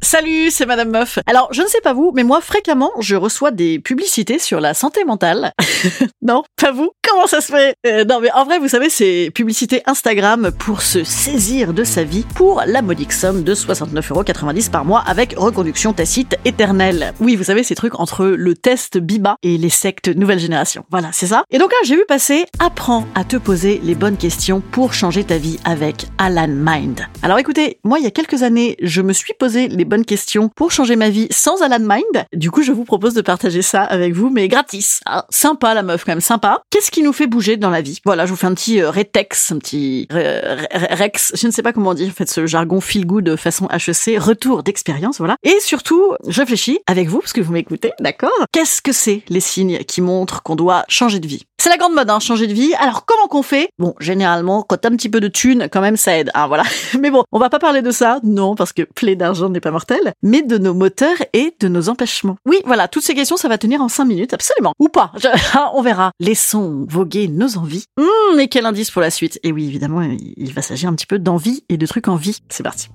Salut, c'est Madame Meuf. Alors, je ne sais pas vous, mais moi, fréquemment, je reçois des publicités sur la santé mentale. non, pas vous Comment ça se fait Euh, Non, mais en vrai, vous savez, c'est publicité Instagram pour se saisir de sa vie pour la modique somme de 69,90€ par mois avec reconduction tacite éternelle. Oui, vous savez, ces trucs entre le test Biba et les sectes nouvelle génération. Voilà, c'est ça. Et donc là, j'ai vu passer Apprends à te poser les bonnes questions pour changer ta vie avec Alan Mind. Alors écoutez, moi, il y a quelques années, je me suis posé les bonnes questions pour changer ma vie sans Alan Mind. Du coup, je vous propose de partager ça avec vous, mais gratis. Ah, sympa la meuf, quand même, sympa. Qu'est-ce qui nous fait bouger dans la vie Voilà, je vous fais un petit euh, rétex, un petit rex, je ne sais pas comment dire, en fait, ce jargon feel good façon HEC, retour d'expérience, voilà. Et surtout, je réfléchis avec vous, parce que vous m'écoutez, d'accord? Qu'est-ce que c'est les signes qui montrent qu'on doit changer de vie? C'est la grande mode, hein, changer de vie. Alors comment qu'on fait? Bon, généralement, quand un petit peu de thunes, quand même, ça aide. Hein, voilà. Mais bon, on va pas parler de ça, non, parce que plaie d'argent n'est pas mortel, mais de nos moteurs et de nos empêchements. Oui, voilà, toutes ces questions, ça va tenir en 5 minutes, absolument. Ou pas, Je- on verra. Laissons voguer nos envies. Hum, mais quel indice pour la suite Et oui, évidemment, il il va s'agir un petit peu d'envie et de trucs en vie. C'est parti.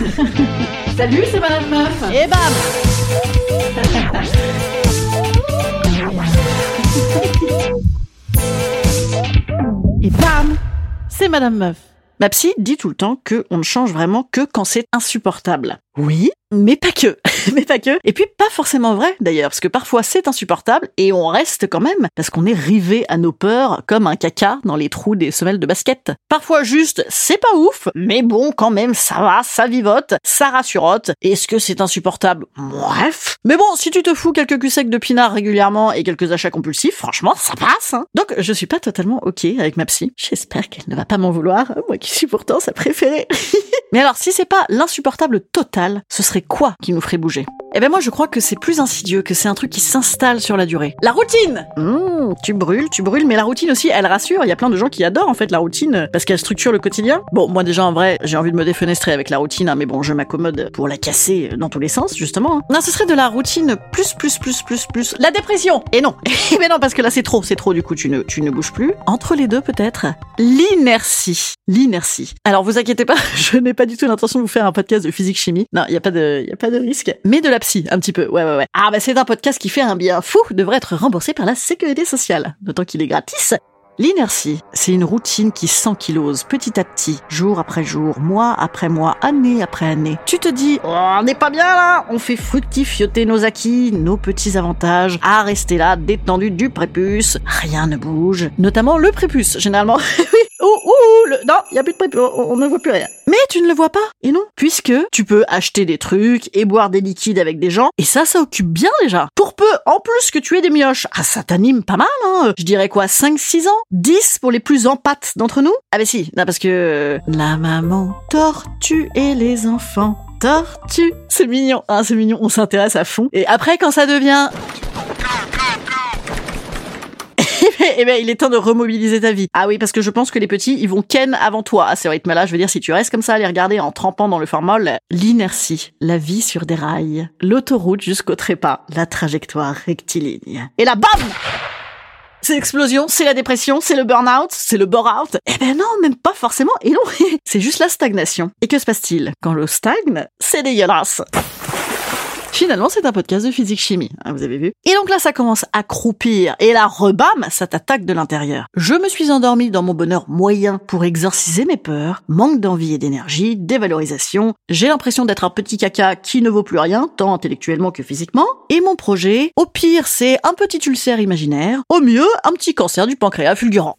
Salut, c'est Madame Meuf Et bam Et bam C'est Madame Meuf. Ma psy dit tout le temps que on ne change vraiment que quand c'est insupportable. Oui, mais pas que. Mais pas que. Et puis pas forcément vrai d'ailleurs, parce que parfois c'est insupportable et on reste quand même parce qu'on est rivé à nos peurs comme un caca dans les trous des semelles de basket. Parfois juste c'est pas ouf, mais bon quand même ça va, ça vivote, ça rassurote. Est-ce que c'est insupportable? Bref. Mais bon, si tu te fous quelques culs secs de pinard régulièrement et quelques achats compulsifs, franchement ça passe. Hein. Donc je suis pas totalement ok avec ma psy. J'espère qu'elle ne va pas m'en vouloir, moi qui suis pourtant sa préférée. Mais alors, si c'est pas l'insupportable total, ce serait quoi qui nous ferait bouger? Merci. Eh ben moi, je crois que c'est plus insidieux, que c'est un truc qui s'installe sur la durée. La routine Mmh, Tu brûles, tu brûles, mais la routine aussi, elle rassure. Il y a plein de gens qui adorent en fait la routine parce qu'elle structure le quotidien. Bon, moi déjà en vrai, j'ai envie de me défenestrer avec la routine, hein, mais bon, je m'accommode pour la casser dans tous les sens, justement. hein. Non, ce serait de la routine plus, plus, plus, plus, plus. La dépression Et non ben non, parce que là c'est trop, c'est trop, du coup tu ne, tu ne bouges plus. Entre les deux peut-être L'inertie. L'inertie. Alors vous inquiétez pas, je n'ai pas du tout l'intention de vous faire un podcast de physique chimie. Non, il y a pas de y a pas de risque, mais de la psy un petit peu. Ouais ouais ouais. Ah bah c'est un podcast qui fait un bien fou, devrait être remboursé par la sécurité sociale, d'autant qu'il est gratis. L'inertie, c'est une routine qui s'ankylose petit à petit, jour après jour, mois après mois, année après année. Tu te dis, oh, on n'est pas bien là, on fait fructifioter nos acquis, nos petits avantages, à rester là, détendu du prépuce, rien ne bouge, notamment le prépuce, généralement. ouh, le... non, il a plus de prépuce, on, ne voit plus rien. Mais tu ne le vois pas, et non, puisque tu peux acheter des trucs et boire des liquides avec des gens, et ça, ça occupe bien déjà. Pour peu, en plus que tu aies des mioches, ah, ça t'anime pas mal, hein. Je dirais quoi, 5-6 ans? 10 pour les plus empates d'entre nous? Ah bah si, non parce que... La maman tortue et les enfants tortue. C'est mignon, hein, c'est mignon, on s'intéresse à fond. Et après, quand ça devient... Eh ben, il est temps de remobiliser ta vie. Ah oui, parce que je pense que les petits, ils vont ken avant toi à ce rythme-là. Je veux dire, si tu restes comme ça les regarder en trempant dans le formol, l'inertie, la vie sur des rails, l'autoroute jusqu'au trépas, la trajectoire rectiligne. Et là, bam c'est l'explosion, c'est la dépression, c'est le burn-out, c'est le bore-out. Eh ben non, même pas forcément. Et non, c'est juste la stagnation. Et que se passe-t-il Quand l'eau stagne, c'est dégueulasse. Finalement, c'est un podcast de physique-chimie, hein, vous avez vu. Et donc là, ça commence à croupir, et là, rebam, ça t'attaque de l'intérieur. Je me suis endormi dans mon bonheur moyen pour exorciser mes peurs, manque d'envie et d'énergie, dévalorisation, j'ai l'impression d'être un petit caca qui ne vaut plus rien, tant intellectuellement que physiquement, et mon projet, au pire, c'est un petit ulcère imaginaire, au mieux, un petit cancer du pancréas fulgurant.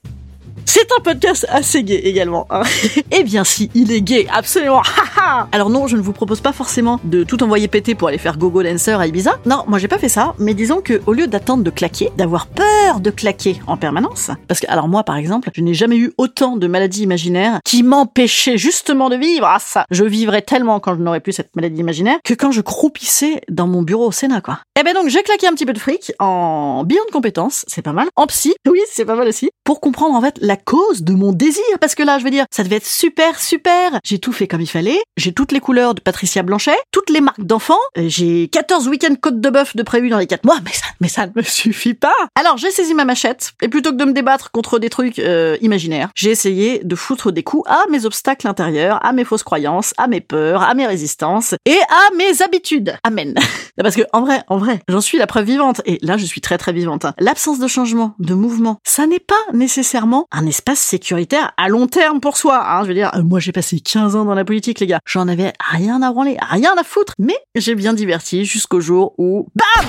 C'est un podcast assez gay également. Hein. eh bien si, il est gay, absolument. Alors non, je ne vous propose pas forcément de tout envoyer péter pour aller faire gogo dancer à Ibiza. Non, moi j'ai pas fait ça, mais disons que au lieu d'attendre de claquer, d'avoir peur de claquer en permanence, parce que alors moi par exemple, je n'ai jamais eu autant de maladies imaginaires qui m'empêchaient justement de vivre. Ah ça, je vivrais tellement quand je n'aurais plus cette maladie imaginaire que quand je croupissais dans mon bureau au Sénat quoi. Eh ben donc j'ai claqué un petit peu de fric en bilan de compétences, c'est pas mal. En psy, oui c'est pas mal aussi, pour comprendre en fait la cause de mon désir. Parce que là, je veux dire, ça devait être super, super. J'ai tout fait comme il fallait. J'ai toutes les couleurs de Patricia Blanchet, toutes les marques d'enfants. Euh, j'ai 14 week-ends côte de bœuf de prévu dans les 4 mois. Mais ça, mais ça ne me suffit pas. Alors, j'ai saisi ma machette. Et plutôt que de me débattre contre des trucs euh, imaginaires, j'ai essayé de foutre des coups à mes obstacles intérieurs, à mes fausses croyances, à mes peurs, à mes résistances et à mes habitudes. Amen. Parce que, en vrai, en vrai, j'en suis la preuve vivante. Et là, je suis très, très vivante. L'absence de changement, de mouvement, ça n'est pas nécessairement un espace sécuritaire à long terme pour soi. Hein. Je veux dire, moi j'ai passé 15 ans dans la politique, les gars. J'en avais rien à branler, rien à foutre. Mais j'ai bien diverti jusqu'au jour où, BAM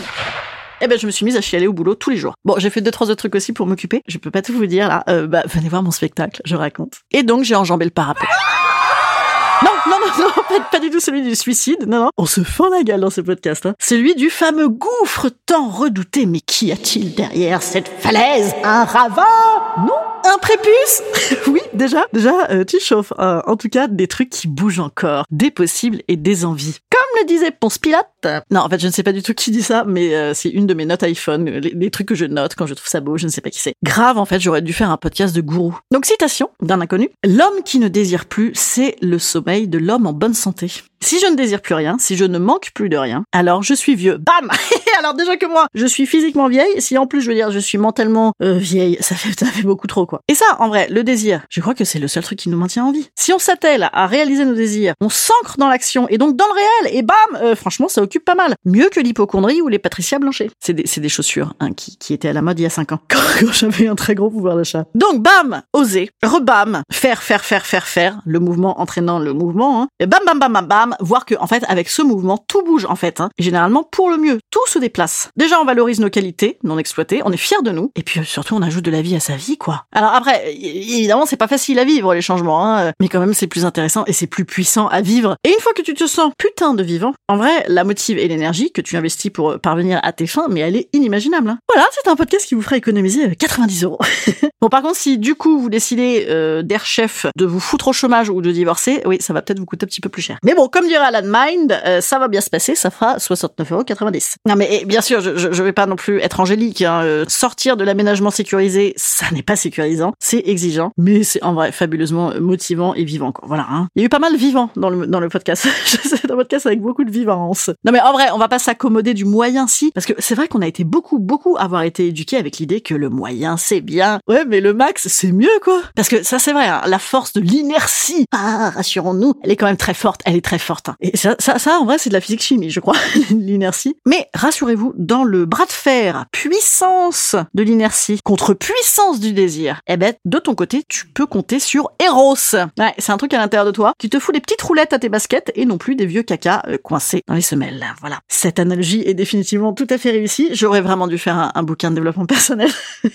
eh ben, je me suis mise à chialer au boulot tous les jours. Bon, j'ai fait deux, trois autres trucs aussi pour m'occuper. Je peux pas tout vous dire, là. Euh, bah, venez voir mon spectacle, je raconte. Et donc, j'ai enjambé le parapet. Non, non, non, non, pas, pas, du tout celui du suicide. Non, non. On se fend la gueule dans ce podcast. Hein. Celui du fameux gouffre tant redouté. Mais qu'y a-t-il derrière cette falaise? Un ravin? Non un prépuce Oui, déjà, déjà, euh, tu chauffes. Euh, en tout cas, des trucs qui bougent encore, des possibles et des envies. Comme le disait Ponce Pilate. Non, en fait, je ne sais pas du tout qui dit ça, mais euh, c'est une de mes notes iPhone, les, trucs que je note quand je trouve ça beau, je ne sais pas qui c'est. Grave, en fait, j'aurais dû faire un podcast de gourou. Donc, citation d'un inconnu. L'homme qui ne désire plus, c'est le sommeil de l'homme en bonne santé. Si je ne désire plus rien, si je ne manque plus de rien, alors je suis vieux. Bam Alors déjà que moi, je suis physiquement vieille, si en plus je veux dire je suis mentalement vieille, ça fait, ça fait beaucoup trop quoi. Et ça, en vrai, le désir, je crois que c'est le seul truc qui nous maintient en vie. Si on s'attelle à réaliser nos désirs, on s'ancre dans l'action et donc dans le réel, et bam, euh, franchement, ça occupe pas mal. Mieux que l'hypochondrie ou les Patricia Blanchet. C'est des, des, chaussures hein, qui, qui étaient à la mode il y a 5 ans, quand, j'avais un très gros pouvoir d'achat. Donc bam, oser, rebam, faire, faire, faire, faire, faire, le mouvement entraînant le mouvement, hein, et bam, bam, bam, bam, bam, voir que en fait, avec ce mouvement, tout bouge en fait, hein, généralement pour le mieux, tout se déplace. Déjà, on valorise nos qualités non exploitées, on est fier de nous, et puis surtout, on ajoute de la vie à sa vie, quoi. Alors après, évidemment, c'est pas facile à vivre les changements, hein, mais quand même, c'est plus intéressant et c'est plus puissant à vivre. Et une fois que tu te sens putain de vivant, en vrai, la motive et l'énergie que tu investis pour euh, parvenir à tes fins, mais elle est inimaginable. Hein. Voilà, c'est un podcast qui vous fera économiser 90 euh, euros. bon, par contre, si du coup vous décidez euh, d'air chef de vous foutre au chômage ou de divorcer, oui, ça va peut-être vous coûter un petit peu plus cher. Mais bon, comme dirait Alan Mind, ça va bien se passer, ça fera 69,90 euros. Non, mais bien sûr, je, je, vais pas non plus être angélique. Hein, sortir de l'aménagement sécurisé, ça n'est pas sécurisant, c'est exigeant, mais c'est en vrai fabuleusement motivant et vivant. Voilà. Hein. Il y a eu pas mal de vivants dans le dans le podcast. c'est un podcast avec beaucoup de vivance. Non mais en vrai, on va pas s'accommoder du moyen si, parce que c'est vrai qu'on a été beaucoup beaucoup avoir été éduqués avec l'idée que le moyen c'est bien. Ouais, mais le max c'est mieux quoi. Parce que ça c'est vrai, hein, la force de l'inertie. Ah, rassurons-nous, elle est quand même très forte. Elle est très forte. Et ça, ça, ça en vrai c'est de la physique chimie, je crois, l'inertie. Mais rassurez-vous, dans le bras de fer, puissance de l'inertie contre puissance du désir, eh ben de ton côté tu peux compter sur Eros. Ouais, c'est un truc à l'intérieur de toi qui te fout des petites roulettes à tes baskets et non plus des vieux caca euh, coincés dans les semelles. Voilà. Cette analogie est définitivement tout à fait réussie. J'aurais vraiment dû faire un, un bouquin de développement personnel.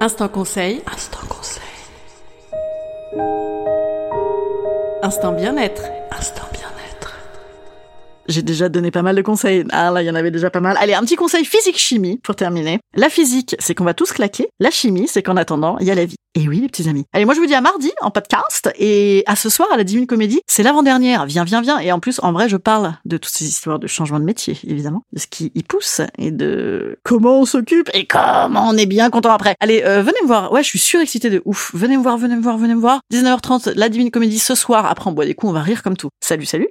Instant conseil. Instant conseil. Instant bien-être. J'ai déjà donné pas mal de conseils. Ah là, il y en avait déjà pas mal. Allez, un petit conseil physique-chimie pour terminer. La physique, c'est qu'on va tous claquer. La chimie, c'est qu'en attendant, il y a la vie. Et oui, les petits amis. Allez, moi je vous dis à mardi en podcast et à ce soir à la Divine Comédie. C'est l'avant-dernière. Viens, viens, viens. Et en plus, en vrai, je parle de toutes ces histoires de changement de métier, évidemment, de ce qui y pousse et de comment on s'occupe et comment on est bien content après. Allez, euh, venez me voir. Ouais, je suis surexcitée de ouf. Venez me voir, venez me voir, venez me voir. 19h30, la Divine Comédie ce soir. Après, on boit des coups, on va rire comme tout. Salut, salut.